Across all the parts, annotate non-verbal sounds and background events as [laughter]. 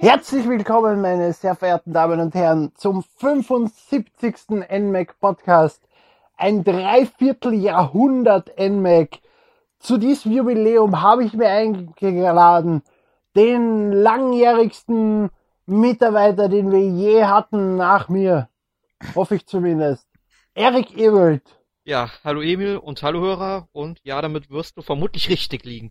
Herzlich willkommen, meine sehr verehrten Damen und Herren, zum 75. NMAC Podcast. Ein Dreivierteljahrhundert NMAC. Zu diesem Jubiläum habe ich mir eingeladen den langjährigsten Mitarbeiter, den wir je hatten nach mir. Hoffe ich zumindest. Erik Ewelt. Ja, hallo Emil und hallo Hörer und ja, damit wirst du vermutlich richtig liegen.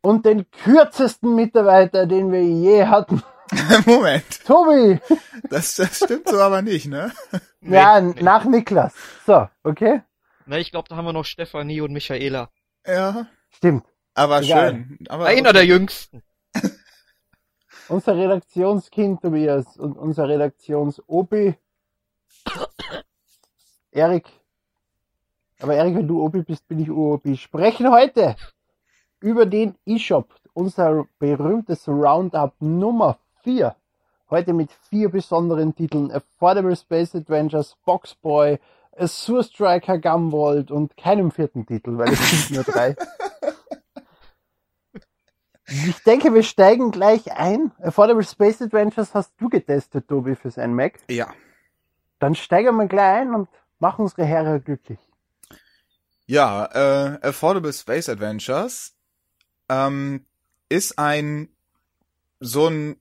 Und den kürzesten Mitarbeiter, den wir je hatten. [laughs] Moment. Tobi. Das, das stimmt so aber nicht, ne? [laughs] Nee, ja, nee. nach Niklas. So, okay? Na, ich glaube, da haben wir noch Stefanie und Michaela. Ja. Stimmt. Aber Egal. schön. Aber Einer der jüngsten. [laughs] Unser Redaktionskind Tobias und unser Redaktions-Opi Erik. Aber Erik, wenn du Opi bist, bin ich Opi. Sprechen heute über den eShop, unser berühmtes Roundup Nummer 4. Heute mit vier besonderen Titeln. Affordable Space Adventures, Boxboy, Azure Striker Gumvolt und keinem vierten Titel, weil es sind nur drei. [laughs] Ich denke, wir steigen gleich ein. Affordable Space Adventures hast du getestet, Tobi, für sein Mac. Ja. Dann steigen wir gleich ein und machen unsere Herren glücklich. Ja, äh, Affordable Space Adventures ähm, ist ein so ein,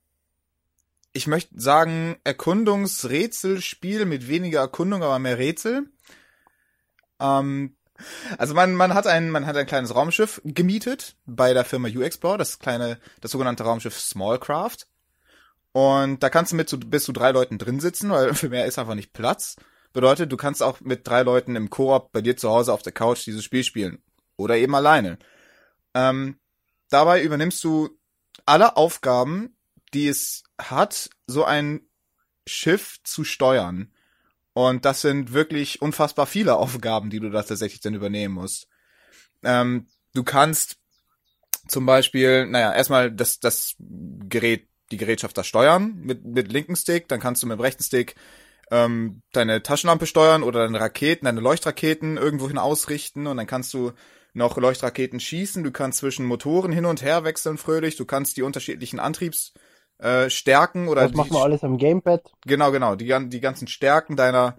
ich möchte sagen, Erkundungsrätselspiel mit weniger Erkundung, aber mehr Rätsel. Ähm, also man, man hat ein, man hat ein kleines Raumschiff gemietet bei der Firma U-Explorer, das kleine, das sogenannte Raumschiff Smallcraft. Und da kannst du mit zu, bis zu drei Leuten drin sitzen, weil [laughs] für mehr ist einfach nicht Platz. Bedeutet, du kannst auch mit drei Leuten im Koop bei dir zu Hause auf der Couch dieses Spiel spielen. Oder eben alleine. Ähm, dabei übernimmst du alle Aufgaben, die es hat, so ein Schiff zu steuern. Und das sind wirklich unfassbar viele Aufgaben, die du da tatsächlich dann übernehmen musst. Ähm, du kannst zum Beispiel, naja, erstmal das, das Gerät, die Gerätschaft da steuern mit, mit linken Stick, dann kannst du mit dem rechten Stick ähm, deine Taschenlampe steuern oder deine Raketen, deine Leuchtraketen irgendwohin ausrichten und dann kannst du noch Leuchtraketen schießen, du kannst zwischen Motoren hin und her wechseln fröhlich, du kannst die unterschiedlichen Antriebs äh, stärken oder Das die, machen wir alles am Gamepad. Genau, genau. Die, die ganzen Stärken deiner,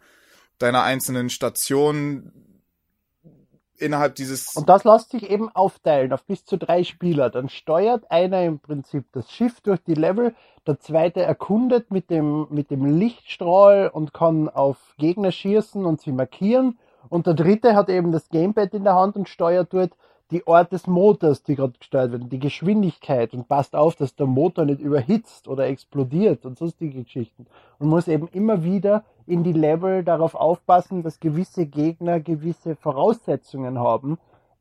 deiner einzelnen Stationen innerhalb dieses. Und das lässt sich eben aufteilen auf bis zu drei Spieler. Dann steuert einer im Prinzip das Schiff durch die Level, der zweite erkundet mit dem, mit dem Lichtstrahl und kann auf Gegner schießen und sie markieren. Und der dritte hat eben das Gamepad in der Hand und steuert dort die Art des Motors, die gerade gesteuert werden, die Geschwindigkeit und passt auf, dass der Motor nicht überhitzt oder explodiert und sonstige Geschichten. Und muss eben immer wieder in die Level darauf aufpassen, dass gewisse Gegner gewisse Voraussetzungen haben,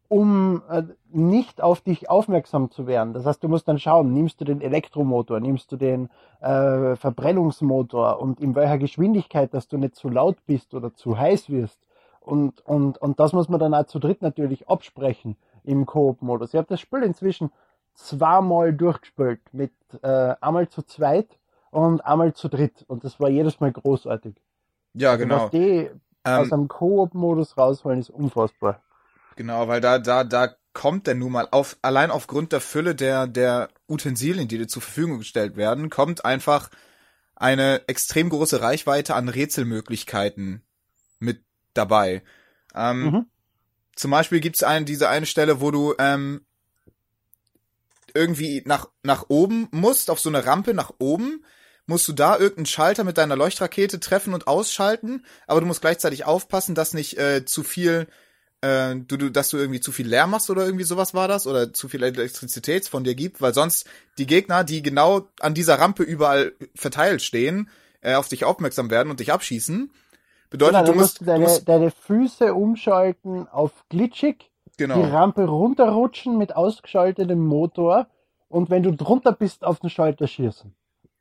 um äh, nicht auf dich aufmerksam zu werden. Das heißt, du musst dann schauen, nimmst du den Elektromotor, nimmst du den äh, Verbrennungsmotor und in welcher Geschwindigkeit, dass du nicht zu laut bist oder zu heiß wirst. Und, und, und das muss man dann auch zu dritt natürlich absprechen im Koop-Modus. Ich habe das Spiel inzwischen zweimal durchgespielt, mit äh, einmal zu zweit und einmal zu dritt. Und das war jedes Mal großartig. ja, Also, genau. was die aus Ähm, einem Koop-Modus rausholen, ist unfassbar. genau, weil da, da, da kommt denn nun mal auf, allein aufgrund der Fülle der, der Utensilien, die dir zur Verfügung gestellt werden, kommt einfach eine extrem große Reichweite an Rätselmöglichkeiten mit dabei. Ähm, Mhm. Zum Beispiel gibt's eine, diese eine Stelle, wo du ähm, irgendwie nach, nach oben musst, auf so eine Rampe nach oben, musst du da irgendeinen Schalter mit deiner Leuchtrakete treffen und ausschalten, aber du musst gleichzeitig aufpassen, dass nicht äh, zu viel, äh, du, du, dass du irgendwie zu viel Lärm machst oder irgendwie sowas war das, oder zu viel Elektrizität von dir gibt, weil sonst die Gegner, die genau an dieser Rampe überall verteilt stehen, äh, auf dich aufmerksam werden und dich abschießen. Bedeutet, Genau, du musst, du deine, musst deine Füße umschalten auf glitschig, genau. die Rampe runterrutschen mit ausgeschaltetem Motor und wenn du drunter bist, auf den Schalter schießen.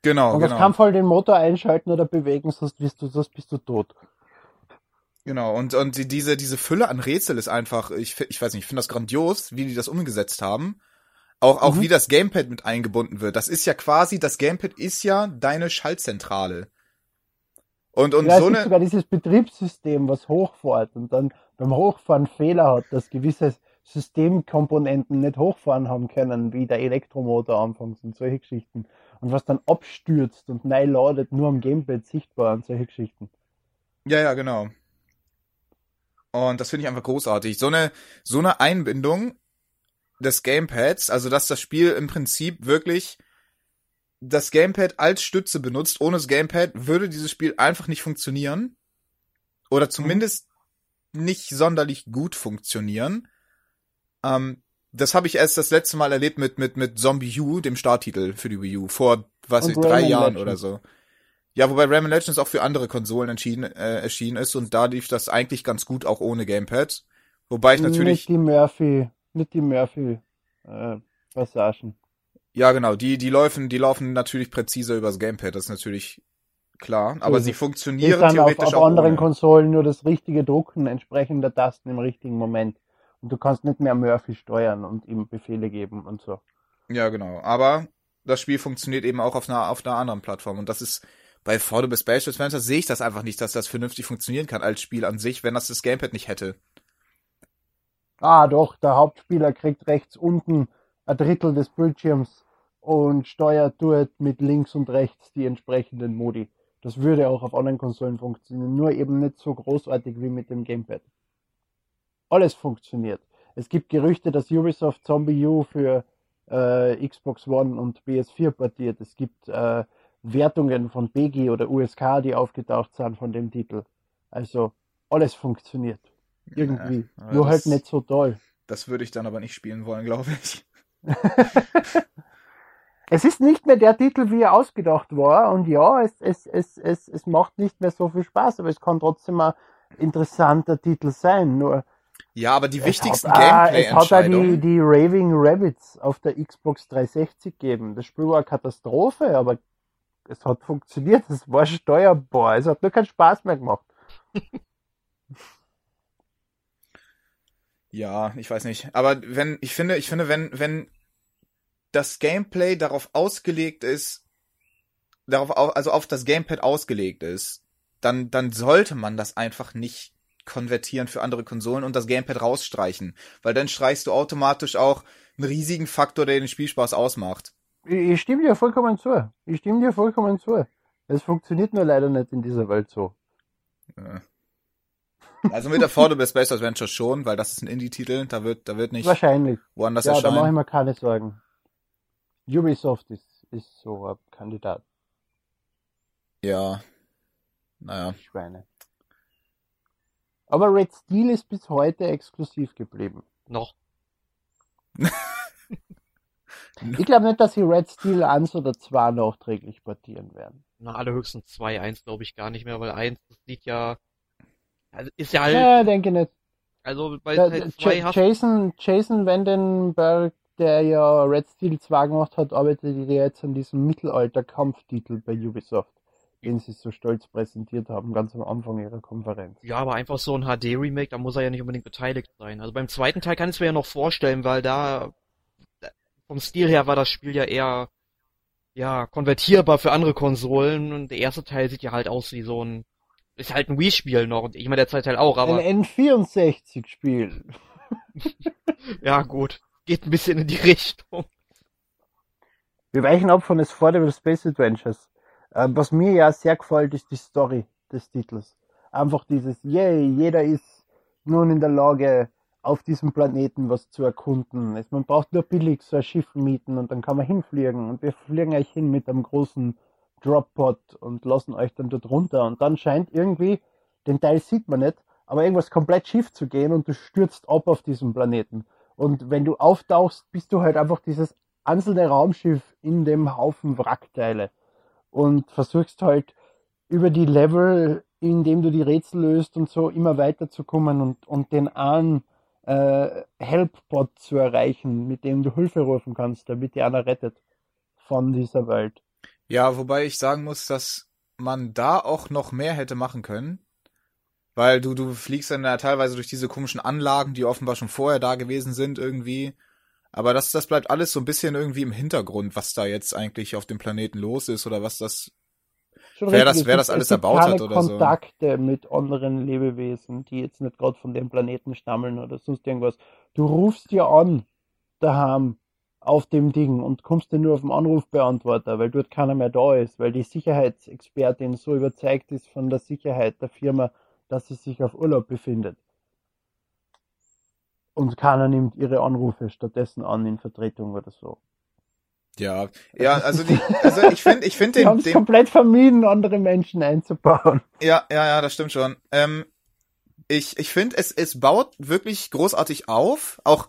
Genau, und auf genau. keinen Fall den Motor einschalten oder bewegen, sonst bist du, sonst bist du tot. Genau, und, und die, diese, diese Fülle an Rätsel ist einfach, ich, ich weiß nicht, ich finde das grandios, wie die das umgesetzt haben. Auch, auch Mhm. wie das Gamepad mit eingebunden wird. Das ist ja quasi, das Gamepad ist ja deine Schaltzentrale. Und, und ja, so eine, sogar dieses Betriebssystem, was hochfährt und dann beim Hochfahren Fehler hat, dass gewisse Systemkomponenten nicht hochfahren haben können, wie der Elektromotor anfangs und solche Geschichten. Und was dann abstürzt und neu ladet, nur am Gamepad sichtbar und solche Geschichten. Ja, ja, genau. Und das finde ich einfach großartig. So eine, so eine Einbindung des Gamepads, also dass das Spiel im Prinzip wirklich das Gamepad als Stütze benutzt. Ohne das Gamepad würde dieses Spiel einfach nicht funktionieren. Oder zumindest nicht sonderlich gut funktionieren. Ähm, das habe ich erst das letzte Mal erlebt mit, mit, mit Zombie U, dem Starttitel für die Wii U, vor, was ich, drei Jahren Legends. oder so. Ja, wobei Rayman Legends auch für andere Konsolen entschieden, äh, erschienen ist und da lief das eigentlich ganz gut auch ohne Gamepad. Wobei ich natürlich. Nicht die Murphy, nicht die Murphy äh, Passagen. Ja, genau, die, die laufen, die laufen natürlich präziser übers Gamepad, das ist natürlich klar, aber sie funktionieren dann theoretisch auf, auf anderen ohne. Konsolen nur das richtige Drucken entsprechender Tasten im richtigen Moment. Und du kannst nicht mehr Murphy steuern und ihm Befehle geben und so. Ja, genau. Aber das Spiel funktioniert eben auch auf einer, auf einer anderen Plattform. Und das ist bei Affordable Space Adventure sehe ich das einfach nicht, dass das vernünftig funktionieren kann als Spiel an sich, wenn das das Gamepad nicht hätte. Ah, doch, der Hauptspieler kriegt rechts unten ein Drittel des Bildschirms und steuert dort mit links und rechts die entsprechenden Modi. Das würde auch auf anderen Konsolen funktionieren, nur eben nicht so großartig wie mit dem Gamepad. Alles funktioniert. Es gibt Gerüchte, dass Ubisoft Zombie U für äh, Xbox One und PS4 portiert. Es gibt äh, Wertungen von BG oder USK, die aufgetaucht sind von dem Titel. Also alles funktioniert. Irgendwie. Ja, Nur halt nicht so toll. Das würde ich dann aber nicht spielen wollen, glaube ich. [laughs] es ist nicht mehr der Titel, wie er ausgedacht war. Und ja, es, es, es, es, es macht nicht mehr so viel Spaß, aber es kann trotzdem ein interessanter Titel sein. Nur ja, aber die wichtigsten Gameplay-Entscheidungen. Es hat ja die, die Raving Rabbits auf der Xbox 360 gegeben. Das Spiel war eine Katastrophe, aber es hat funktioniert. Es war steuerbar. Es hat nur keinen Spaß mehr gemacht. [laughs] ja, ich weiß nicht. Aber wenn, ich finde, ich finde, wenn, wenn das Gameplay darauf ausgelegt ist, darauf, also auf das Gamepad ausgelegt ist, dann, dann sollte man das einfach nicht konvertieren für andere Konsolen und das Gamepad rausstreichen, weil dann streichst du automatisch auch einen riesigen Faktor, der den Spielspaß ausmacht. Ich stimme dir vollkommen zu. Ich stimme dir vollkommen zu. Es funktioniert nur leider nicht in dieser Welt so. Ja. Also mit Affordable Space Adventure schon, weil das ist ein Indie-Titel, da wird, da wird nicht Wahrscheinlich. woanders ja, erscheinen. da mache ich mir keine Sorgen. Ubisoft ist, ist so ein Kandidat. Ja. Naja. Schweine. Aber Red Steel ist bis heute exklusiv geblieben. Noch. [laughs] ich glaube nicht, dass sie Red Steel 1 oder 2 nachträglich portieren werden. Na, allerhöchstens 2, 1 glaube ich gar nicht mehr, weil 1 sieht ja. Also ist ja halt. Ja, denke nicht. Also bei ja, Teil 2 hast Jason, Jason Vandenberg, der ja Red Steel 2 gemacht hat, arbeitet jetzt an diesem Mittelalter-Kampftitel bei Ubisoft den sie so stolz präsentiert haben, ganz am Anfang ihrer Konferenz. Ja, aber einfach so ein HD-Remake, da muss er ja nicht unbedingt beteiligt sein. Also beim zweiten Teil kann ich es mir ja noch vorstellen, weil da vom Stil her war das Spiel ja eher ja konvertierbar für andere Konsolen und der erste Teil sieht ja halt aus wie so ein ist halt ein Wii-Spiel noch und ich meine der zweite Teil auch, aber ein N64-Spiel. [laughs] ja gut, geht ein bisschen in die [laughs] Richtung. Wir weichen ab von Affordable Space Adventures. Ähm, was mir ja sehr gefällt, ist die Story des Titels. Einfach dieses, yay, jeder ist nun in der Lage, auf diesem Planeten was zu erkunden. Man braucht nur billig so ein Schiff mieten und dann kann man hinfliegen und wir fliegen euch hin mit einem großen Droppod und lassen euch dann dort runter und dann scheint irgendwie, den Teil sieht man nicht, aber irgendwas komplett schief zu gehen und du stürzt ab auf diesem Planeten. Und wenn du auftauchst, bist du halt einfach dieses einzelne Raumschiff in dem Haufen Wrackteile und versuchst halt über die Level, indem du die Rätsel löst und so immer weiterzukommen und, und den einen äh, Helpbot zu erreichen, mit dem du Hilfe rufen kannst, damit dir einer rettet von dieser Welt. Ja, wobei ich sagen muss, dass man da auch noch mehr hätte machen können. Weil du, du fliegst dann ja teilweise durch diese komischen Anlagen, die offenbar schon vorher da gewesen sind, irgendwie. Aber das, das bleibt alles so ein bisschen irgendwie im Hintergrund, was da jetzt eigentlich auf dem Planeten los ist oder was das. Schon wer richtig, das, wer das alles erbaut hat oder so. Kontakte mit anderen Lebewesen, die jetzt nicht gerade von dem Planeten stammeln oder sonst irgendwas. Du rufst dir an, daheim, auf dem Ding und kommst dir nur auf den Anrufbeantworter, weil dort keiner mehr da ist, weil die Sicherheitsexpertin so überzeugt ist von der Sicherheit der Firma, dass sie sich auf Urlaub befindet. Und keiner nimmt ihre Anrufe stattdessen an in Vertretung oder so. Ja, ja, also die, also ich finde, ich finde den, den, komplett vermieden, andere Menschen einzubauen. ja, ja, ja, das stimmt schon. Ähm, ich, ich finde, es, es baut wirklich großartig auf, auch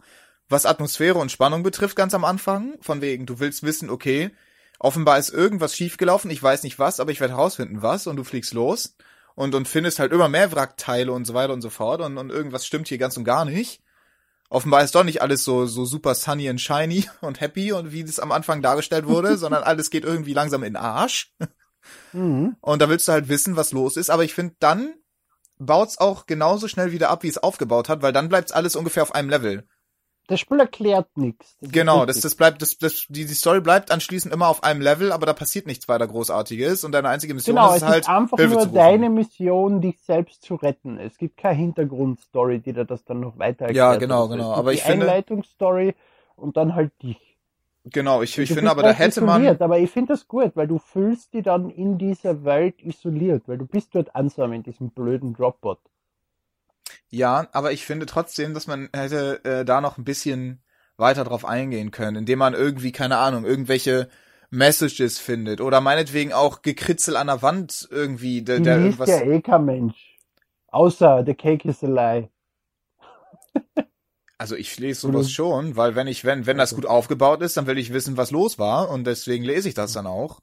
was Atmosphäre und Spannung betrifft, ganz am Anfang. Von wegen, du willst wissen, okay, offenbar ist irgendwas schiefgelaufen, ich weiß nicht was, aber ich werde herausfinden, was, und du fliegst los und, und findest halt immer mehr Wrackteile und so weiter und so fort, und, und irgendwas stimmt hier ganz und gar nicht. Offenbar ist doch nicht alles so, so super sunny and shiny [laughs] und happy und wie das am Anfang dargestellt wurde, [laughs] sondern alles geht irgendwie langsam in den Arsch. Mhm. Und da willst du halt wissen, was los ist. Aber ich finde, dann baut's auch genauso schnell wieder ab, wie es aufgebaut hat, weil dann bleibt's alles ungefähr auf einem Level. Das Spiel erklärt nichts. Genau, das, das bleibt, das, das, die, die Story bleibt anschließend immer auf einem Level, aber da passiert nichts weiter Großartiges und deine einzige Mission Genau, ist es halt, ist einfach Hilfe nur zu rufen. deine Mission, dich selbst zu retten. Es gibt keine Hintergrundstory, die dir das dann noch weiter erklärt. Ja, genau, oder so. genau. Aber die ich finde- Einleitungsstory und dann halt dich. Genau, ich, ich finde aber, da halt hätte isoliert, man, aber ich finde das gut, weil du fühlst dich dann in dieser Welt isoliert, weil du bist dort einsam in diesem blöden Dropbot. Ja, aber ich finde trotzdem, dass man hätte äh, da noch ein bisschen weiter drauf eingehen können, indem man irgendwie, keine Ahnung, irgendwelche Messages findet oder meinetwegen auch Gekritzel an der Wand irgendwie, der, der liest irgendwas. ja eh kein Mensch. Außer The Cake is a Lie. [laughs] Also ich lese sowas schon, weil wenn ich, wenn, wenn das gut aufgebaut ist, dann will ich wissen, was los war und deswegen lese ich das dann auch.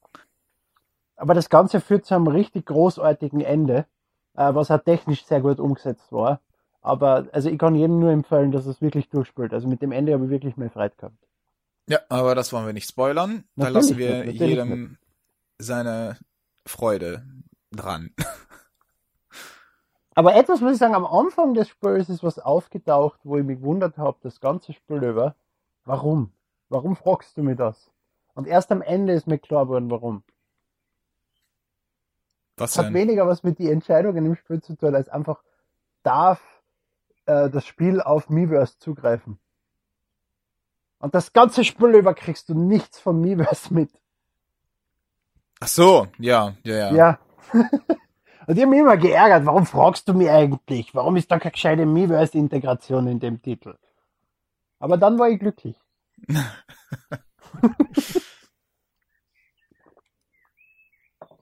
Aber das Ganze führt zu einem richtig großartigen Ende, äh, was auch technisch sehr gut umgesetzt war. Aber also ich kann jedem nur empfehlen, dass es wirklich durchspielt. Also mit dem Ende habe ich wirklich mehr Freude gehabt. Ja, aber das wollen wir nicht spoilern. Da Natürlich lassen wir nicht, jedem seine Freude dran. Aber etwas muss ich sagen, am Anfang des Spiels ist was aufgetaucht, wo ich mich gewundert habe, das ganze Spiel über. Warum? Warum fragst du mir das? Und erst am Ende ist mir klar geworden, warum. Was hat weniger was mit den Entscheidungen im Spiel zu tun, als einfach darf äh, das Spiel auf Miiverse zugreifen. Und das ganze Spiel über kriegst du nichts von Miiverse mit. Ach so, ja, ja, ja. Ja. [laughs] Und ich hab mich immer geärgert, warum fragst du mich eigentlich? Warum ist da keine gescheite Miiverse-Integration in dem Titel? Aber dann war ich glücklich. [laughs]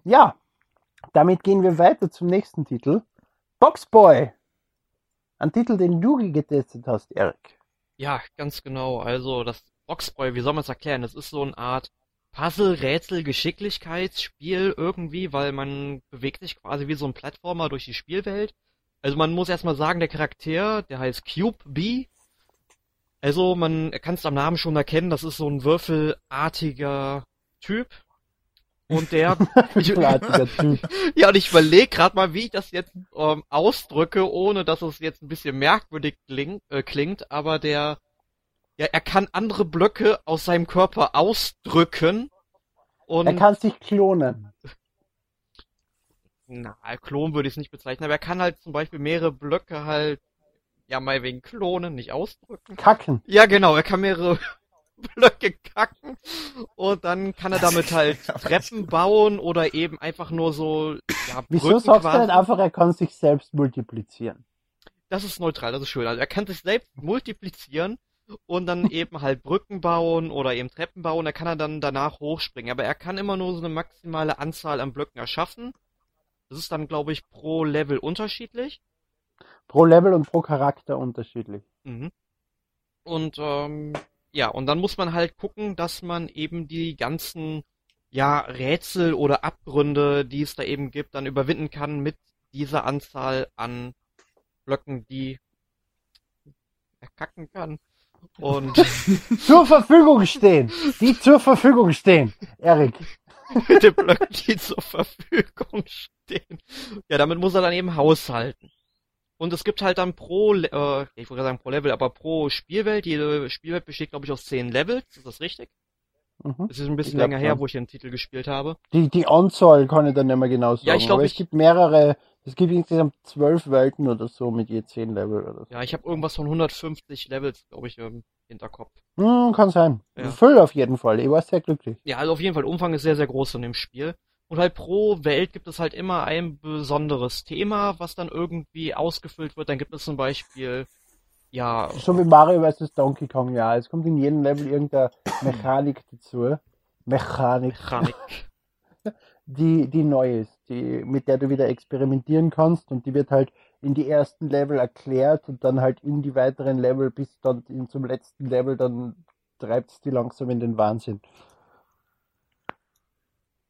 ja, damit gehen wir weiter zum nächsten Titel. Boxboy. Ein Titel, den du getestet hast, Erik. Ja, ganz genau. Also das Boxboy, wie soll man es erklären? Das ist so eine Art Puzzle, Rätsel, Geschicklichkeitsspiel irgendwie, weil man bewegt sich quasi wie so ein Plattformer durch die Spielwelt. Also man muss erstmal sagen, der Charakter, der heißt Cube B. Also man kann es am Namen schon erkennen, das ist so ein würfelartiger Typ. Und der [laughs] Typ. [laughs] ja, und ich überlege gerade mal, wie ich das jetzt ähm, ausdrücke, ohne dass es jetzt ein bisschen merkwürdig klingt, äh, klingt, aber der, ja, er kann andere Blöcke aus seinem Körper ausdrücken und, Er kann sich klonen. na, Klon würde ich es nicht bezeichnen, aber er kann halt zum Beispiel mehrere Blöcke halt, ja, mal wegen Klonen nicht ausdrücken. Kacken. Ja, genau, er kann mehrere Blöcke kacken und dann kann er damit [laughs] halt Treppen bauen oder eben einfach nur so, ja, Wieso Brücken sagst du quasi. nicht einfach, er kann sich selbst multiplizieren? Das ist neutral, das ist schön. Also er kann sich selbst multiplizieren und dann [laughs] eben halt Brücken bauen oder eben Treppen bauen. Da kann er dann danach hochspringen. Aber er kann immer nur so eine maximale Anzahl an Blöcken erschaffen. Das ist dann, glaube ich, pro Level unterschiedlich. Pro Level und pro Charakter unterschiedlich. Mhm. Und ähm, ja, und dann muss man halt gucken, dass man eben die ganzen ja Rätsel oder Abgründe, die es da eben gibt, dann überwinden kann mit dieser Anzahl an Blöcken, die er kacken kann. Und [laughs] Zur Verfügung stehen! Die zur Verfügung stehen! Erik. [laughs] mit den Blöcken, die zur Verfügung stehen. Ja, damit muss er dann eben haushalten. Und es gibt halt dann pro, äh, ich wollte sagen pro Level, aber pro Spielwelt, jede Spielwelt besteht, glaube ich, aus zehn Levels, ist das richtig? Mhm. Es ist ein bisschen länger her, wo ich den Titel gespielt habe. Die, die Anzahl kann ich dann nicht mehr genau sagen. Ja, ich glaub, aber ich- es gibt mehrere, es gibt insgesamt zwölf Welten oder so mit je zehn Level oder so. Ja, ich habe irgendwas von 150 Levels, glaube ich, im Hinterkopf. Hm, kann sein. Ja. Voll auf jeden Fall. Ich war sehr glücklich. Ja, also auf jeden Fall, Umfang ist sehr, sehr groß in dem Spiel. Und halt pro Welt gibt es halt immer ein besonderes Thema, was dann irgendwie ausgefüllt wird. Dann gibt es zum Beispiel, ja, So wie Mario vs. Donkey Kong, ja. Es kommt in jedem Level irgendeine Mechanik dazu. Mechanik. Mechanik. [laughs] die, die neu ist, die, mit der du wieder experimentieren kannst und die wird halt in die ersten Level erklärt und dann halt in die weiteren Level bis dann in, zum letzten Level, dann treibt es die langsam in den Wahnsinn.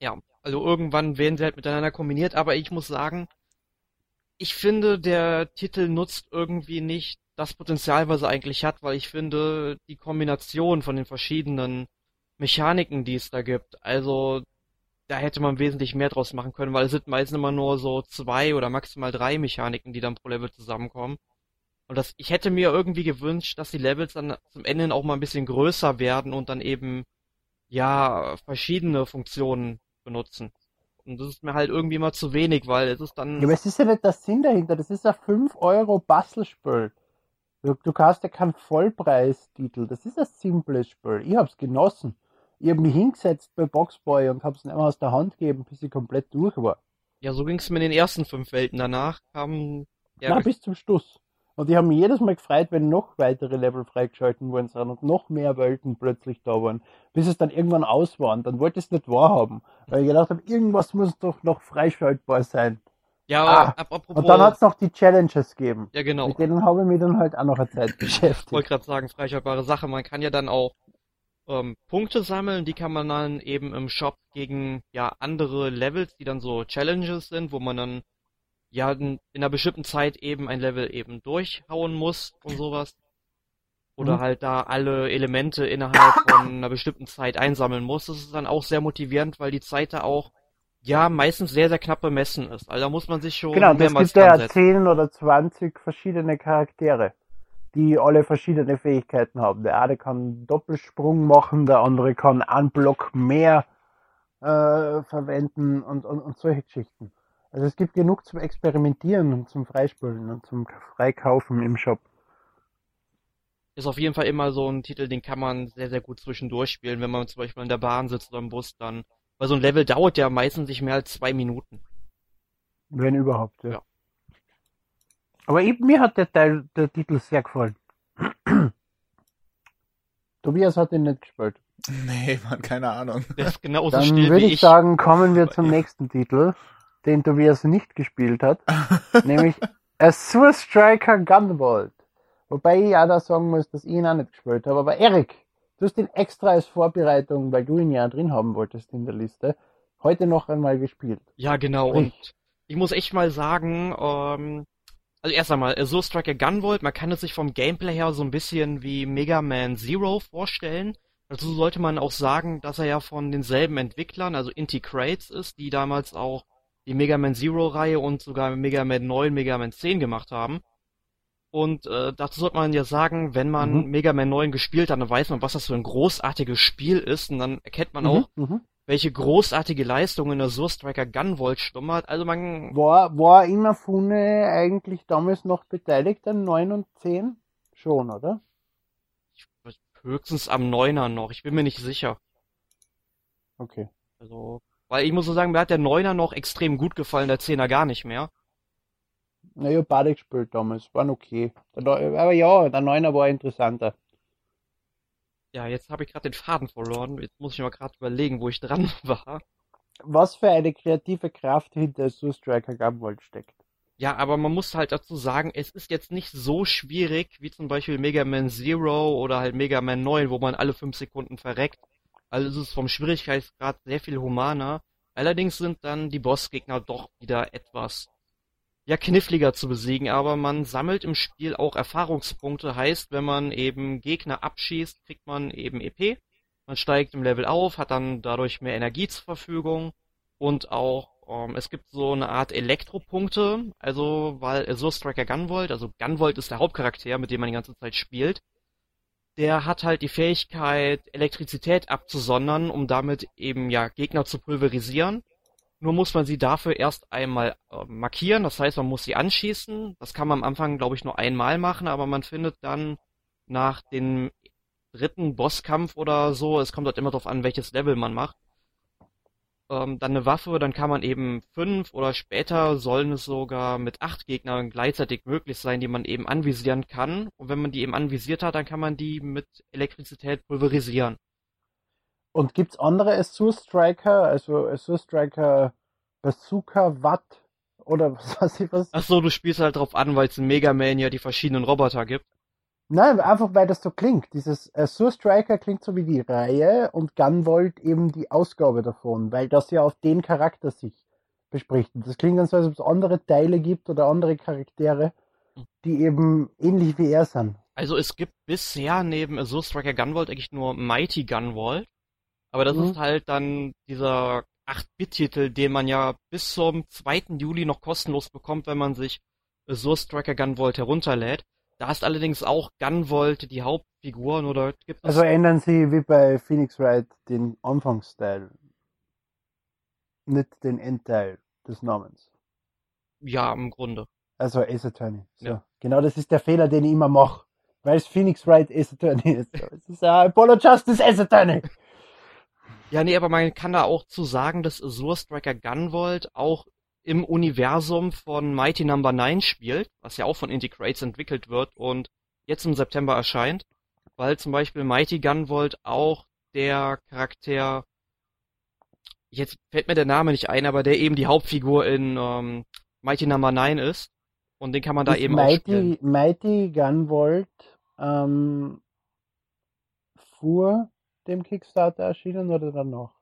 Ja, also irgendwann werden sie halt miteinander kombiniert, aber ich muss sagen, ich finde, der Titel nutzt irgendwie nicht das Potenzial, was er eigentlich hat, weil ich finde, die Kombination von den verschiedenen Mechaniken, die es da gibt, also da hätte man wesentlich mehr draus machen können, weil es sind meistens immer nur so zwei oder maximal drei Mechaniken, die dann pro Level zusammenkommen. Und das, ich hätte mir irgendwie gewünscht, dass die Levels dann zum Ende auch mal ein bisschen größer werden und dann eben, ja, verschiedene Funktionen benutzen. Und das ist mir halt irgendwie mal zu wenig, weil es ist dann, Ja, aber es ist ja nicht der Sinn dahinter, das ist ein 5 Euro Bastelspiel. Du, du kaufst ja keinen Vollpreistitel, das ist ein simples Spiel. Ich hab's genossen. Ich hab mich hingesetzt bei Boxboy und hab's nicht mehr aus der Hand gegeben, bis ich komplett durch war. ja, so ging es mir in den ersten fünf Welten. Danach kam, ja, Na, bis zum Schluss. Und ich habe mich jedes Mal gefreut, wenn noch weitere Level freigeschalten worden sind und noch mehr Welten plötzlich da waren, bis es dann irgendwann aus war. Und dann wollte ich es nicht wahrhaben, weil ich gedacht habe, irgendwas muss doch noch freischaltbar sein. ja, Ah, ab, apropos, Und dann hat es noch die Challenges gegeben. ja genau, Mit denen habe ich mich dann halt auch noch eine Zeit ich [laughs] beschäftigt. wollte gerade sagen, freischaltbare Sache. Man kann ja dann auch ähm, Punkte sammeln, die kann man dann eben im Shop gegen ja andere Levels, die dann so Challenges sind, wo man dann ja in, in einer bestimmten Zeit eben ein Level eben durchhauen muss und sowas. Oder Mhm. halt da alle Elemente innerhalb von einer bestimmten Zeit einsammeln muss. Das ist dann auch sehr motivierend, weil die Zeit da auch ja meistens sehr, sehr knapp bemessen ist. Also da muss man sich schon Genau, mehrmals gibt ja dran setzen. 10 oder 20 verschiedene Charaktere, die alle verschiedene Fähigkeiten haben. Der eine kann Doppelsprung machen, der andere kann einen Block mehr äh, verwenden und, und, und solche Geschichten. Also es gibt genug zum Experimentieren und zum Freispielen und zum Freikaufen im Shop. Ist auf jeden Fall immer so ein Titel, den kann man sehr, sehr gut zwischendurch spielen, wenn man zum Beispiel in der Bahn sitzt oder im Bus dann. Weil so ein Level dauert ja meistens nicht mehr als zwei Minuten. Wenn überhaupt, ja. Ja. Aber ich, mir hat der Teil, der Titel sehr gefallen. [clears throat] Tobias hat ihn nicht gespielt. Nee, man, keine Ahnung. Der ist genauso Dann still würde wie ich ich. sagen, kommen wir zum nächsten Titel, den Tobias nicht gespielt hat, [laughs] nämlich Azure Striker Gunvolt. Wobei ich ja da sagen muss, dass ich ihn auch nicht gespielt habe. Aber Erik, du hast ihn extra als Vorbereitung, weil du ihn ja drin haben wolltest in der Liste, heute noch einmal gespielt. Ja, genau. Sprich. Und ich muss echt mal sagen, ähm, also erst einmal, so Striker Gunvolt, man kann es sich vom Gameplay her so ein bisschen wie Mega Man Zero vorstellen. Dazu sollte man auch sagen, dass er ja von denselben Entwicklern, also Inti Crates ist, die damals auch die Mega Man Zero Reihe und sogar Mega Man 9, Mega Man 10 gemacht haben. Und äh, dazu sollte man ja sagen, wenn man Mhm. Mega Man 9 gespielt hat, dann weiß man, was das für ein großartiges Spiel ist und dann erkennt man Mhm, auch, mhm. welche großartige Leistung in der Source Striker Gunvolt schlummert. Also man, War, war Inafune eigentlich damals noch beteiligt an 9 und 10? Schon, oder? höchstens am Neuner noch, ich bin mir nicht sicher. Okay. Also, weil ich muss so sagen, mir hat der Neuner noch extrem gut gefallen, der Zehner gar nicht mehr. Na, ich hab beide gespielt damals, waren okay. Aber ja, der 9er war interessanter. Ja, jetzt habe ich gerade den Faden verloren. Jetzt muss ich mal gerade überlegen, wo ich dran [laughs] war. Was für eine kreative Kraft hinter Azure Striker Gunvolt steckt. Ja, aber man muss halt dazu sagen, es ist jetzt nicht so schwierig wie zum Beispiel Mega Man Zero oder halt Mega Man 9, wo man alle fünf Sekunden verreckt. Also es ist vom Schwierigkeitsgrad sehr viel humaner. Allerdings sind dann die Bossgegner doch wieder etwas ja kniffliger zu besiegen, aber man sammelt im Spiel auch Erfahrungspunkte. Heißt, wenn man eben Gegner abschießt, kriegt man eben EP. Man steigt im Level auf, hat dann dadurch mehr Energie zur Verfügung und auch ähm, es gibt so eine Art Elektropunkte, also weil Azure Striker Gunvolt, also Gunvolt ist der Hauptcharakter, mit dem man die ganze Zeit spielt. Der hat halt die Fähigkeit, Elektrizität abzusondern, um damit eben ja Gegner zu pulverisieren. Nur muss man sie dafür erst einmal äh, markieren, das heißt, man muss sie anschießen. Das kann man am Anfang, glaube ich, nur einmal machen, aber man findet dann nach dem dritten Bosskampf oder so, es kommt halt immer darauf an, welches Level man macht, ähm, dann eine Waffe, dann kann man eben fünf oder später sollen es sogar mit acht Gegnern gleichzeitig möglich sein, die man eben anvisieren kann. Und wenn man die eben anvisiert hat, dann kann man die mit Elektrizität pulverisieren. Und gibt's andere Azure Striker, also Azure Striker Bazooka Watt oder [laughs] was weiß ich was? Ach so, du spielst halt drauf an, weil es in Mega Man ja die verschiedenen Roboter gibt. Nein, einfach weil das so klingt. Dieses Azure Striker klingt so wie die Reihe und Gunvolt eben die Ausgabe davon, weil das ja auf den Charakter sich bespricht. Das klingt dann so, als ob es andere Teile gibt oder andere Charaktere, die eben ähnlich wie er sind. Also es gibt bisher neben Azure Striker Gunvolt eigentlich nur Mighty Gunvolt. Aber das mhm. ist halt dann dieser 8-Bit-Titel, den man ja bis zum 2. Juli noch kostenlos bekommt, wenn man sich Azure Striker Gunvolt herunterlädt. Da ist allerdings auch Gunvolt die Hauptfigur, oder gibt es... Also ändern sie wie bei Phoenix Wright den Anfangsteil, nicht den Endteil des Namens. Ja, im Grunde. Also Ace Attorney. So. Ja. Genau das ist der Fehler, den ich immer mache. Weil es Phoenix Wright Ace Attorney ist. [laughs] Es ist ja Apollo Justice Ace Attorney. Ja, nee, aber man kann da auch zu sagen, dass Azure Striker Gunvolt auch im Universum von Mighty Number no. 9 spielt, was ja auch von Integrates entwickelt wird und jetzt im September erscheint, weil zum Beispiel Mighty Gunvolt auch der Charakter, jetzt fällt mir der Name nicht ein, aber der eben die Hauptfigur in ähm, Mighty Number no. 9 ist und den kann man da ist eben Mighty, auch spielen. Mighty Gunvolt ähm, vor dem Kickstarter erschienen oder danach?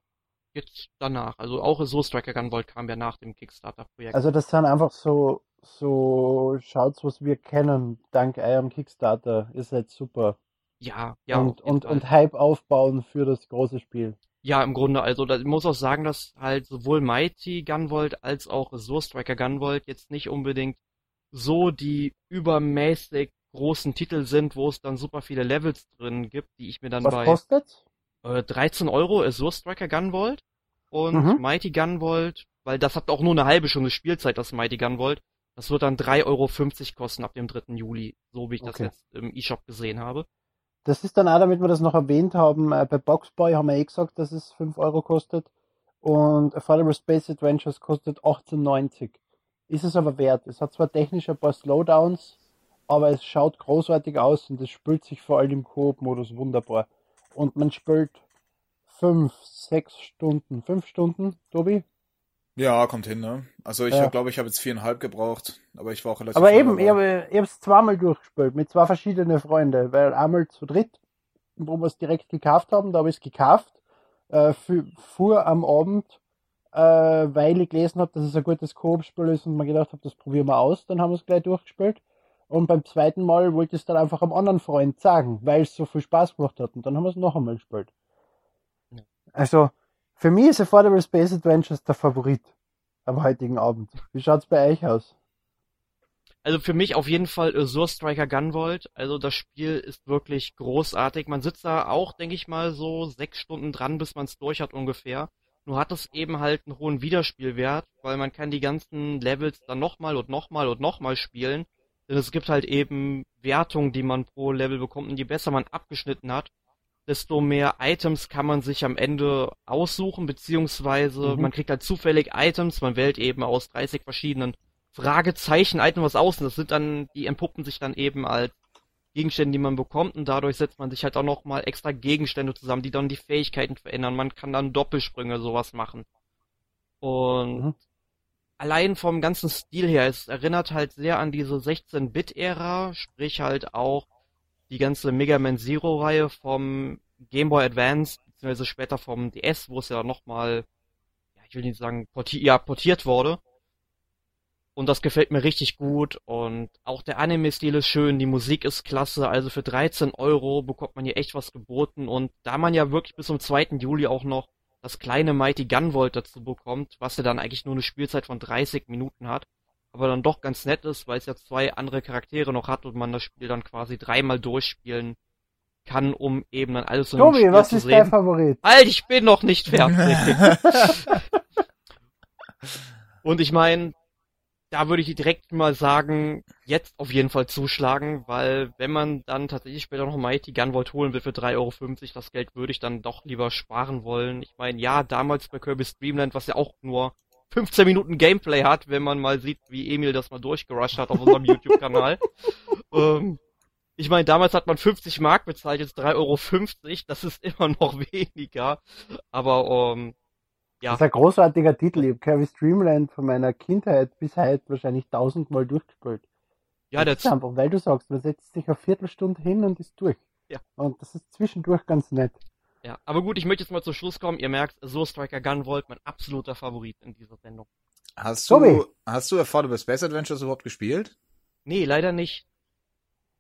Jetzt danach. Also auch so Striker Gunvolt kam ja nach dem Kickstarter-Projekt. Also das sind einfach so, so Shouts, was wir kennen, dank eurem Kickstarter. Ist halt super. Ja, ja. Und, und, und Hype aufbauen für das große Spiel. Ja, im Grunde, also da, ich muss auch sagen, dass halt sowohl Mighty Gunvolt als auch so Striker Gunvolt jetzt nicht unbedingt so die übermäßig großen Titel sind, wo es dann super viele Levels drin gibt, die ich mir dann was bei... Was kostet? Äh, 13 Euro Azure Striker Gunvolt und mhm. Mighty Gunvolt, weil das hat auch nur eine halbe Stunde Spielzeit, das Mighty Gunvolt. Das wird dann 3,50 Euro kosten ab dem 3. Juli, so wie ich das okay. jetzt im eShop gesehen habe. Das ist dann auch, damit wir das noch erwähnt haben, äh, bei Boxboy haben wir eh gesagt, dass es 5 Euro kostet und Affordable Space Adventures kostet 18,90. Ist es aber wert. Es hat zwar technisch ein paar Slowdowns, aber es schaut großartig aus und es spült sich vor allem im Koop-Modus wunderbar und man spielt fünf, sechs Stunden. Fünf Stunden, Tobi? Ja, kommt hin, ne? Also ich ja. glaube, ich habe jetzt viereinhalb gebraucht, aber ich war auch relativ Aber eben, ich habe es zweimal durchgespielt, mit zwei verschiedenen Freunden, weil einmal zu dritt, wo wir es direkt gekauft haben, da habe ich es gekauft, äh, fuhr am Abend, äh, weil ich gelesen habe, dass es ein gutes Koop-Spiel ist und mir gedacht habe, das probieren wir aus, dann haben wir es gleich durchgespielt. Und beim zweiten Mal wollte ich es dann einfach am anderen Freund sagen, weil es so viel Spaß gemacht hat. Und dann haben wir es noch einmal gespielt. Ja. Also, für mich ist Affordable Space Adventures der Favorit am heutigen Abend. Wie schaut's bei euch aus? Also für mich auf jeden Fall Azure Striker Gunvolt. Also das Spiel ist wirklich großartig. Man sitzt da auch, denke ich mal, so sechs Stunden dran, bis man es durch hat ungefähr. Nur hat es eben halt einen hohen Wiederspielwert, weil man kann die ganzen Levels dann nochmal und nochmal und nochmal spielen denn es gibt halt eben Wertungen, die man pro Level bekommt und je besser man abgeschnitten hat, desto mehr Items kann man sich am Ende aussuchen, beziehungsweise mhm. man kriegt halt zufällig Items, man wählt eben aus 30 verschiedenen Fragezeichen Items was aus und das sind dann, die entpuppen sich dann eben als Gegenstände, die man bekommt und dadurch setzt man sich halt auch nochmal extra Gegenstände zusammen, die dann die Fähigkeiten verändern. Man kann dann Doppelsprünge sowas machen. Und mhm allein vom ganzen Stil her, es erinnert halt sehr an diese 16-Bit-Ära, sprich halt auch die ganze Mega Man Zero-Reihe vom Game Boy Advance, beziehungsweise später vom DS, wo es ja nochmal, ja, ich will nicht sagen, porti ja, portiert wurde. Und das gefällt mir richtig gut und auch der Anime-Stil ist schön, die Musik ist klasse, also für 13 Euro bekommt man hier echt was geboten und da man ja wirklich bis zum 2. Juli auch noch das kleine Mighty Gunvolt dazu bekommt, was ja dann eigentlich nur eine Spielzeit von 30 Minuten hat, aber dann doch ganz nett ist, weil es ja zwei andere Charaktere noch hat und man das Spiel dann quasi dreimal durchspielen kann, um eben dann alles so Tobi, Spiel was ist dein Favorit? Halt, ich bin noch nicht [laughs] fertig. [laughs] Und ich meine, da würde ich direkt mal sagen, jetzt auf jeden Fall zuschlagen, weil wenn man dann tatsächlich später noch Mighty Gunvolt holen will für 3,50 Euro, das Geld würde ich dann doch lieber sparen wollen. Ich meine, ja, damals bei Kirby's Dreamland, was ja auch nur 15 Minuten Gameplay hat, wenn man mal sieht, wie Emil das mal durchgerusht hat auf unserem [laughs] YouTube-Kanal. ähm, ich meine, damals hat man 50 Mark bezahlt, jetzt 3,50 Euro, das ist immer noch [laughs] weniger. Aber ähm, ja. Das ist ein großartiger Titel. Ich habe Kirby's Dreamland von meiner Kindheit bis heute wahrscheinlich tausendmal durchgespielt. Ja, das ist einfach, weil du sagst, man setzt sich eine Viertelstunde hin und ist durch. Ja. Und das ist zwischendurch ganz nett. Ja, aber gut, ich möchte jetzt mal zum Schluss kommen. Ihr merkt, So Striker Gunvolt, mein absoluter Favorit in dieser Sendung. Hast Tobi. du, hast du Affordable Space Adventures überhaupt gespielt? Nee, leider nicht.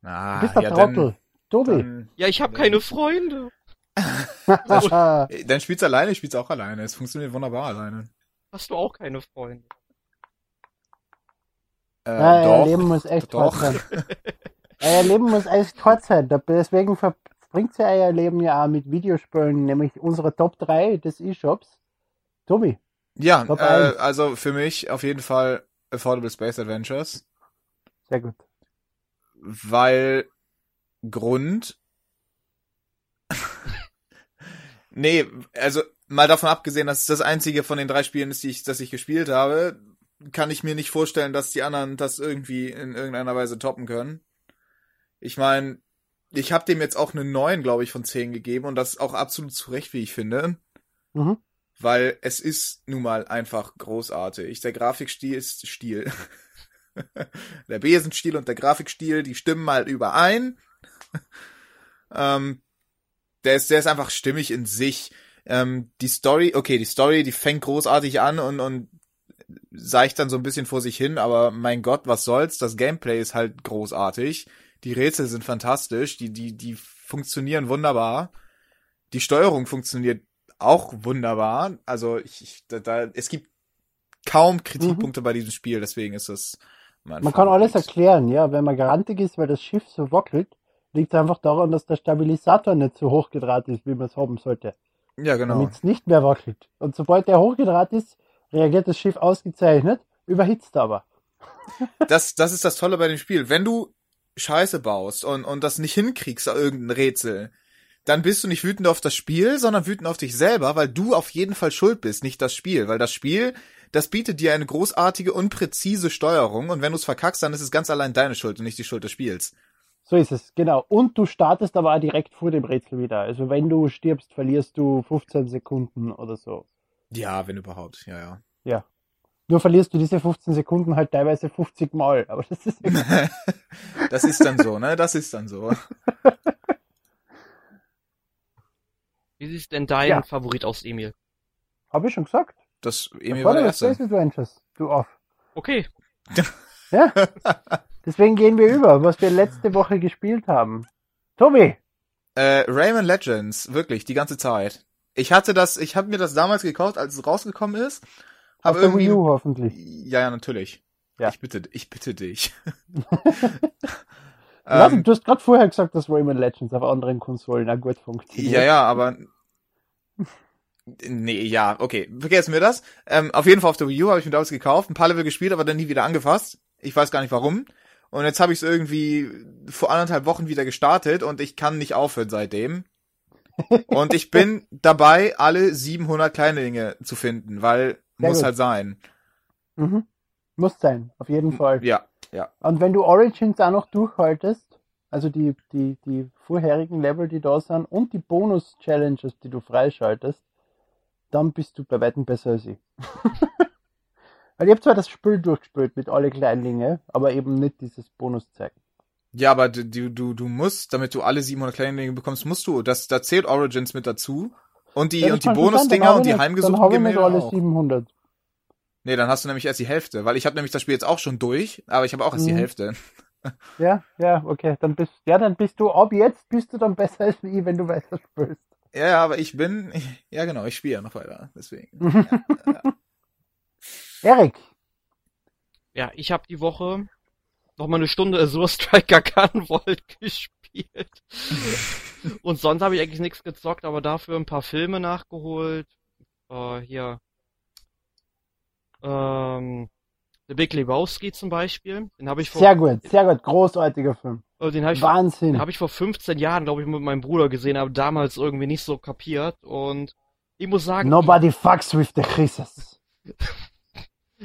Ah, Du bist der ja, Trottel. dann, Tobi. dann, Ja, ich habe keine Freunde. [laughs] dann spielst du alleine, ich spiel's auch alleine. Es funktioniert wunderbar alleine. Hast du auch keine Freunde? Äh, ja, doch, euer Leben muss echt doch. sein. Euer Leben muss echt hart sein. Deswegen verbringt ihr euer Leben ja auch mit Videospielen, nämlich unsere Top 3 des E-Shops. Tobi, Ja, Top äh, also für mich auf jeden Fall Affordable Space Adventures, sehr gut. weil Grund. Nee, also mal davon abgesehen, dass es das einzige von den drei Spielen ist, die ich, das ich gespielt habe, kann ich mir nicht vorstellen, dass die anderen das irgendwie in irgendeiner Weise toppen können. Ich meine, ich habe dem jetzt auch eine 9, glaube ich, von 10 gegeben und das auch absolut zu Recht, wie ich finde. Mhm. Weil es ist nun mal einfach großartig. Der Grafikstil ist Stil. [laughs] der Besenstil und der Grafikstil, die stimmen halt überein. [laughs] ähm, der ist, der ist einfach stimmig in sich. Ähm, die Story, okay, die Story, die fängt großartig an und, und seicht dann so ein bisschen vor sich hin, aber mein Gott, was soll's? Das Gameplay ist halt großartig. Die Rätsel sind fantastisch, die, die, die funktionieren wunderbar. Die Steuerung funktioniert auch wunderbar. Also ich, ich da, da, es gibt kaum Kritikpunkte bei diesem Spiel, deswegen ist es Man kann alles erklären, ja. Wenn man garantig ist, weil das Schiff so wackelt, liegt es einfach daran, dass der Stabilisator nicht so hochgedraht ist, wie man es haben sollte. Ja, genau. Damit es nicht mehr wackelt. Und sobald der hochgedraht ist, reagiert das Schiff ausgezeichnet, überhitzt aber. [laughs] Das, das ist das Tolle bei dem Spiel. Wenn du Scheiße baust und, und das nicht hinkriegst, irgendein Rätsel, dann bist du nicht wütend auf das Spiel, sondern wütend auf dich selber, weil du auf jeden Fall schuld bist, nicht das Spiel. Weil das Spiel, das bietet dir eine großartige, unpräzise Steuerung und wenn du es verkackst, dann ist es ganz allein deine Schuld und nicht die Schuld des Spiels. So ist es, genau. Und du startest aber auch direkt vor dem Rätsel wieder. Also wenn du stirbst, verlierst du 15 Sekunden oder so. Ja, wenn überhaupt, ja, ja. Ja. Nur verlierst du diese 15 Sekunden halt teilweise 50 Mal. Aber das ist [laughs] das ist dann so, ne? Das ist dann so. Wie sieht denn dein Ja. Favorit aus, Emil? Habe ich schon gesagt. Das Emil war der Warte, Erste. Space Adventures. Du auf. Okay. Ja. [laughs] Deswegen gehen wir über, was wir letzte Woche gespielt haben. Tobi, Äh, Rayman Legends, wirklich, die ganze Zeit. Ich hatte das, ich habe mir das damals gekauft, als es rausgekommen ist. auf Hab der irgendwie, Wii U hoffentlich. ja, ja, natürlich. Ja. Ich bitte, ich bitte dich. Warte, [laughs] ähm, du hast gerade vorher gesagt, dass Rayman Legends auf anderen Konsolen auch gut funktioniert. ja, ja, aber nee, ja, okay, vergessen wir das. Ähm, auf jeden Fall auf der Wii U habe ich mir damals gekauft, ein paar Level gespielt, aber dann nie wieder angefasst. Ich weiß gar nicht warum. Und jetzt habe ich es irgendwie vor anderthalb Wochen wieder gestartet und ich kann nicht aufhören seitdem. Und ich bin [laughs] dabei, alle 700 kleine Dinge zu finden, weil Sehr muss gut. halt sein. Mhm. Muss sein, auf jeden Fall. Ja, ja. Und wenn du Origins auch noch durchhaltest, also die, die, die vorherigen Level, die da sind, und die Bonus-Challenges, die du freischaltest, dann bist du bei weitem besser als ich. [laughs] Weil ich habe zwar das Spiel durchgespielt mit alle Kleinlinge, aber eben nicht dieses Bonuszeug. Ja, aber du, du, du musst, damit du alle 700 kleine Dinge bekommst, musst du, das, da zählt Origins mit dazu. Und die, Ja, und die Bonusdinger und die heimgesuchten Gemälde alle auch. 700. Nee, dann hast du nämlich erst die Hälfte, weil ich habe nämlich das Spiel jetzt auch schon durch, aber ich habe auch erst die Mhm. Hälfte. [laughs] Ja, ja, okay, dann bist, ja, dann bist du, ab jetzt bist du dann besser als ich, wenn du weiter spielst. Ja, aber ich bin, [laughs] ja genau, ich spiele ja noch weiter, deswegen. [laughs] Ja, ja. Erik, Ja, ich habe die Woche noch mal eine Stunde [laughs] Azure Striker Gunvolt gespielt. [laughs] Und sonst habe ich eigentlich nichts gezockt, aber dafür ein paar Filme nachgeholt. Äh, hier. Ähm, The Big Lebowski zum Beispiel. Den habe ich vor, Sehr gut, sehr gut. Großartiger Film. äh, den habe ich, vor- Wahnsinn. den hab ich vor 15 Jahren, glaube ich, mit meinem Bruder gesehen, aber damals irgendwie nicht so kapiert. Und ich muss sagen, Nobody fucks with the Chrises. [laughs]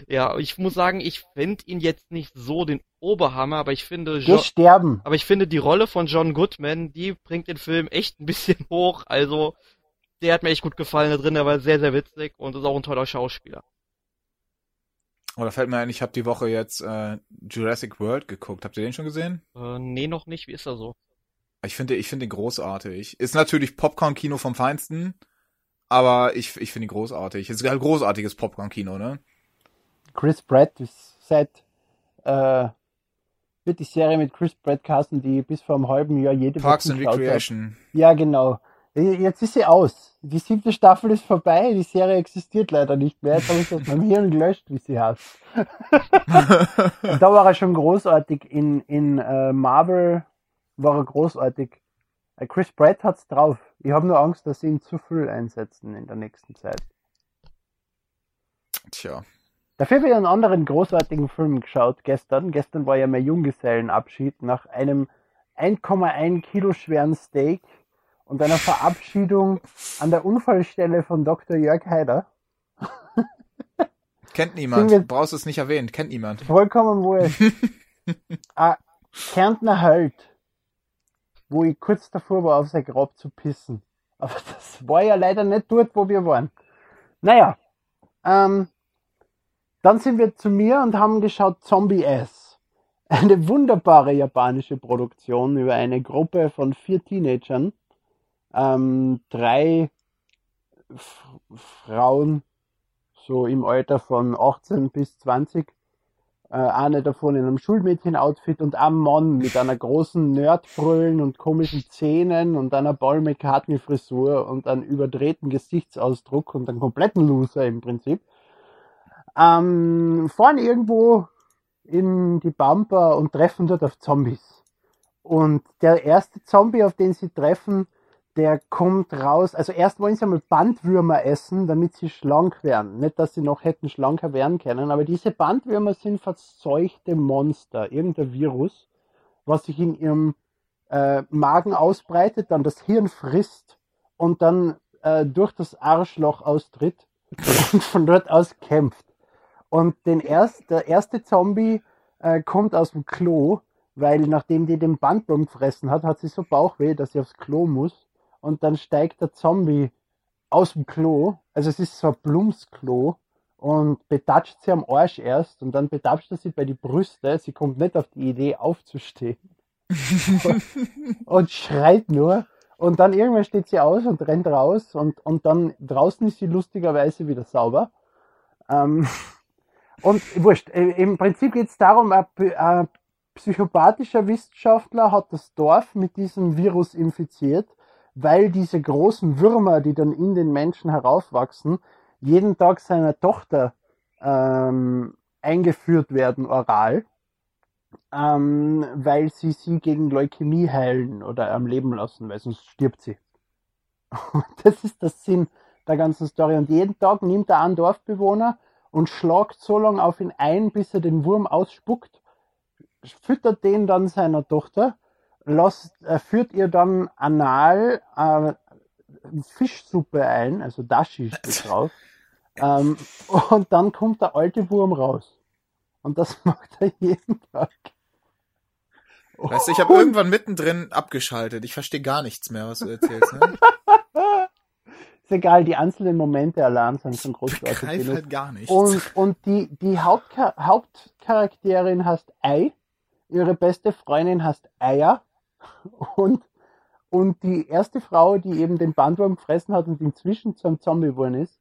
ja, ich muss sagen, ich finde ihn jetzt nicht so den Oberhammer, aber ich finde, Jo- Gesterben. aber ich finde die Rolle von John Goodman, die bringt den Film echt ein bisschen [laughs] hoch. Also, der hat mir echt gut gefallen da drin, der war sehr, sehr witzig und ist auch ein toller Schauspieler. Oder fällt mir ein, ich habe die Woche jetzt äh, Jurassic World geguckt. Habt ihr den schon gesehen? Äh, nee, noch nicht. Wie ist er so? Ich finde, ich finde ihn großartig. Ist natürlich Popcorn-Kino vom Feinsten, aber ich, ich finde ihn großartig. Ist ein großartiges Popcorn-Kino, ne? Chris Pratt seit äh, wird die Serie mit Chris Pratt casten, die bis vor einem halben Jahr jede Parks Woche and geschaut hat. Recreation. Ja, genau. Jetzt ist sie aus. Die siebte Staffel ist vorbei, die Serie existiert leider nicht mehr. Jetzt habe ich aus [laughs] meinem Hirn gelöscht, wie sie heißt. [laughs] Da war er schon großartig. In, in äh, Marvel war er großartig. Äh, Chris Pratt hat's drauf. Ich habe nur Angst, dass sie ihn zu viel einsetzen in der nächsten Zeit. Tja. Dafür habe ich einen anderen großartigen Film geschaut gestern. Gestern war ja mein Junggesellenabschied nach einem 1,1 Kilo schweren Steak und einer Verabschiedung an der Unfallstelle von Dr. Jörg Haider. [laughs] Kennt niemand. Wir- Brauchst es nicht erwähnen. Kennt niemand. Vollkommen wohl. [laughs] Ein Kärntner Held, wo ich kurz davor war, auf sein Grab zu pissen. Aber das war ja leider nicht dort, wo wir waren. Naja, ähm, dann sind wir zu mir und haben geschaut Zombie S. Eine wunderbare japanische Produktion über eine Gruppe von vier Teenagern. Ähm, drei F Frauen, so im Alter von 18 bis 20. Äh, eine davon in einem Schulmädchen-Outfit und ein Mann mit einer großen Nerdbrüllen und komischen Zähnen und einer Paul McCartney-Frisur und einem überdrehten Gesichtsausdruck und einem kompletten Loser im Prinzip. Ähm, fahren irgendwo in die Bumper und treffen dort auf Zombies. Und der erste Zombie, auf den sie treffen, der kommt raus. Also erst wollen sie einmal Bandwürmer essen, damit sie schlank werden. Nicht, dass sie noch hätten schlanker werden können, aber diese Bandwürmer sind verseuchte Monster, irgendein Virus, was sich in ihrem äh, Magen ausbreitet, dann das Hirn frisst und dann äh, durch das Arschloch austritt und von dort aus kämpft. Und den erst, der erste Zombie äh, kommt aus dem Klo, weil nachdem die den Bandwurm gefressen hat, hat sie so Bauchweh, dass sie aufs Klo muss. Und dann steigt der Zombie aus dem Klo, also es ist so ein Blumsklo, und betatscht sie am Arsch erst und dann betatscht er sie bei die Brüste. Sie kommt nicht auf die Idee aufzustehen [laughs] und schreit nur. Und dann irgendwann steht sie aus und rennt raus und, und dann draußen ist sie lustigerweise wieder sauber. Ähm, und wurscht, äh, im Prinzip geht es darum, ein, psychopathischer Wissenschaftler hat das Dorf mit diesem Virus infiziert, weil diese großen Würmer, die dann in den Menschen heraufwachsen, jeden Tag seiner Tochter ähm, eingeführt werden oral, ähm, weil sie sie gegen Leukämie heilen oder am Leben lassen, weil sonst stirbt sie. [laughs] Das ist der Sinn der ganzen Story. Und jeden Tag nimmt er einen Dorfbewohner und schlagt so lange auf ihn ein, bis er den Wurm ausspuckt, füttert den dann seiner Tochter, lasst, äh, führt ihr dann anal äh, Fischsuppe ein, also Dashi steht [laughs] drauf, ähm, und dann kommt der alte Wurm raus. Und das [laughs] macht er jeden Tag. Weißt du, ich habe irgendwann mittendrin abgeschaltet. Ich verstehe gar nichts mehr, was du erzählst. Ne? [laughs] Ist egal, die einzelnen Momente allein sind schon Ich großartig. genug. halt gar nichts. Und, und die, die Hauptcha Hauptcharakterin heißt Ei, ihre beste Freundin heißt Eier und, und die erste Frau, die eben den Bandwurm gefressen hat und inzwischen zum Zombie geworden ist,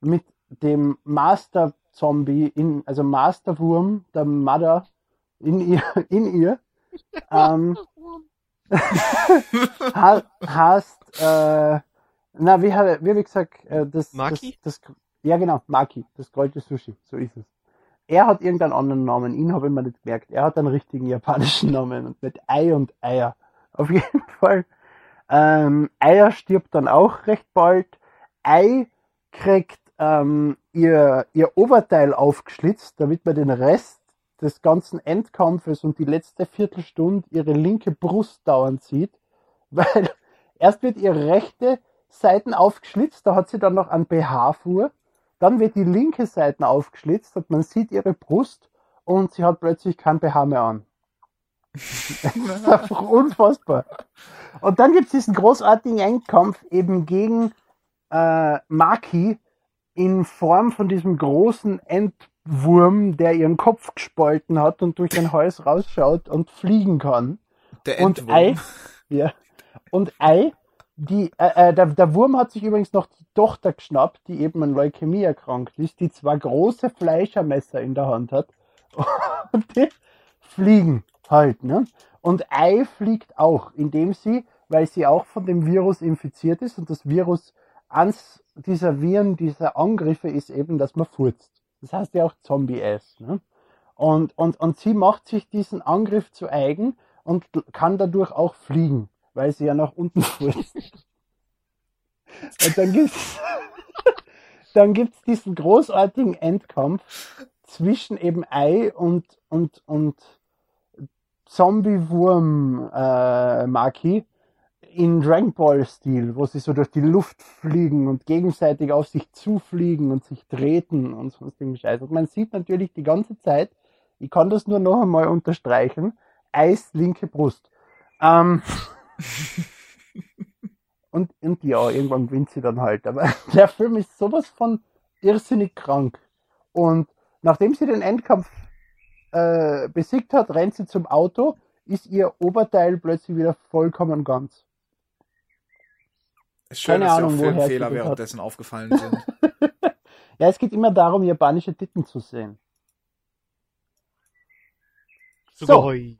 mit dem Master Zombie, in, also Masterwurm, der Mother in ihr, [laughs] in ihr ähm, [laughs] ha- heißt, äh, na, wie, wie ich gesagt, äh, das, Maki? das, das, ja genau, Maki, das gerollte Sushi, so ist es. Er hat irgendeinen anderen Namen, ihn habe ich mir nicht gemerkt. Er hat einen richtigen japanischen Namen und mit Ei und Eier. Auf jeden [laughs] Fall Ähm, Eier stirbt dann auch recht bald. Ei kriegt ähm, ihr, ihr Oberteil aufgeschlitzt, damit man den Rest des ganzen Endkampfes und die letzte Viertelstunde ihre linke Brust dauernd sieht. [laughs] Weil erst wird ihre rechte Seiten aufgeschlitzt, da hat sie dann noch einen BH vor. Dann wird die linke Seite aufgeschlitzt und man sieht ihre Brust und sie hat plötzlich kein BH mehr an. das ist einfach [laughs] unfassbar. Und dann gibt es diesen großartigen Endkampf eben gegen äh, Maki in Form von diesem großen Endwurm, der ihren Kopf gespalten hat und durch den Hals rausschaut und fliegen kann. Der Und Endwurm. Ei, ja. Und Ei, die, äh, äh, der, der Wurm hat sich übrigens noch die Tochter geschnappt, die eben an Leukämie erkrankt ist, die zwei große Fleischermesser in der Hand hat. [laughs] Und die fliegen halt, ne? Und Ei fliegt auch, indem sie, weil sie auch von dem Virus infiziert ist und das Virus eins dieser Viren, dieser Angriffe ist eben, dass man furzt. Das heißt ja auch Zombie-Ass, ne? Und, und, und sie macht sich diesen Angriff zu eigen und kann dadurch auch fliegen, weil sie ja nach unten [laughs] furzt. Und dann gibt's, [laughs] dann gibt's diesen großartigen Endkampf zwischen eben Ei und, und, und Zombie-Wurm, äh, in Dragon Ball Stil, wo sie so durch die Luft fliegen und gegenseitig auf sich zufliegen und sich treten und sonstigen Scheiß. Und man sieht natürlich die ganze Zeit, ich kann das nur noch einmal unterstreichen, Eis linke Brust. Ähm, [laughs] [laughs] und, und ja, irgendwann gewinnt sie dann halt. Aber [laughs] der Film ist sowas von irrsinnig krank. Und nachdem sie den Endkampf äh, besiegt hat, rennt sie zum Auto, ist ihr Oberteil plötzlich wieder vollkommen ganz. Ist schön, keine dass Ahnung, auch Filmfehler das hat. währenddessen aufgefallen sind. [laughs] Ja, es geht immer darum, japanische Titten zu sehen. Sugoi.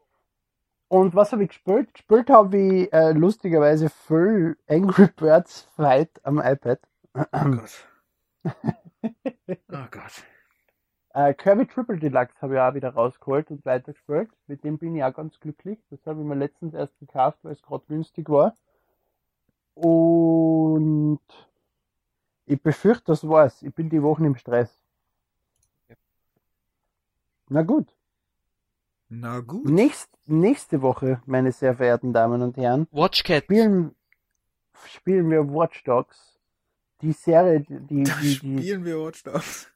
Und was habe ich gespielt? Gespielt habe ich äh, lustigerweise viel Angry Birds Fight am iPad. oh Gott. [laughs] Oh Gott. Äh, Kirby Triple Deluxe habe ich auch wieder rausgeholt und weitergespielt. Mit dem bin ich auch ganz glücklich. Das habe ich mir letztens erst gekauft, weil es gerade günstig war. Und ich befürchte, das war's. Ich bin die Wochen im Stress. Na gut. Na gut. Nächst, nächste Woche, meine sehr verehrten Damen und Herren, Watch Cat. spielen, spielen wir Watch Dogs. Die Serie, die, die, die, spielen wir Watch Dogs.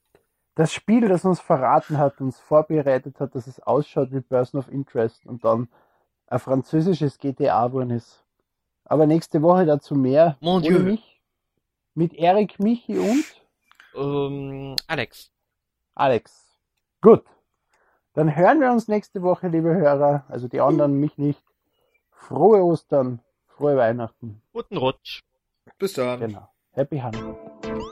das Spiel, das uns verraten hat, uns vorbereitet hat, dass es ausschaut wie Person of Interest und dann ein französisches GTA geworden ist. Aber nächste Woche dazu mehr. Mon Dieu. mich. Mit Erik, Michi und Ähm, Alex. Alex. Gut. Dann hören wir uns nächste Woche, liebe Hörer. Also die anderen, mich nicht. Frohe Ostern, frohe Weihnachten. Guten Rutsch. Bis dann. Genau. Happy Hanukkah.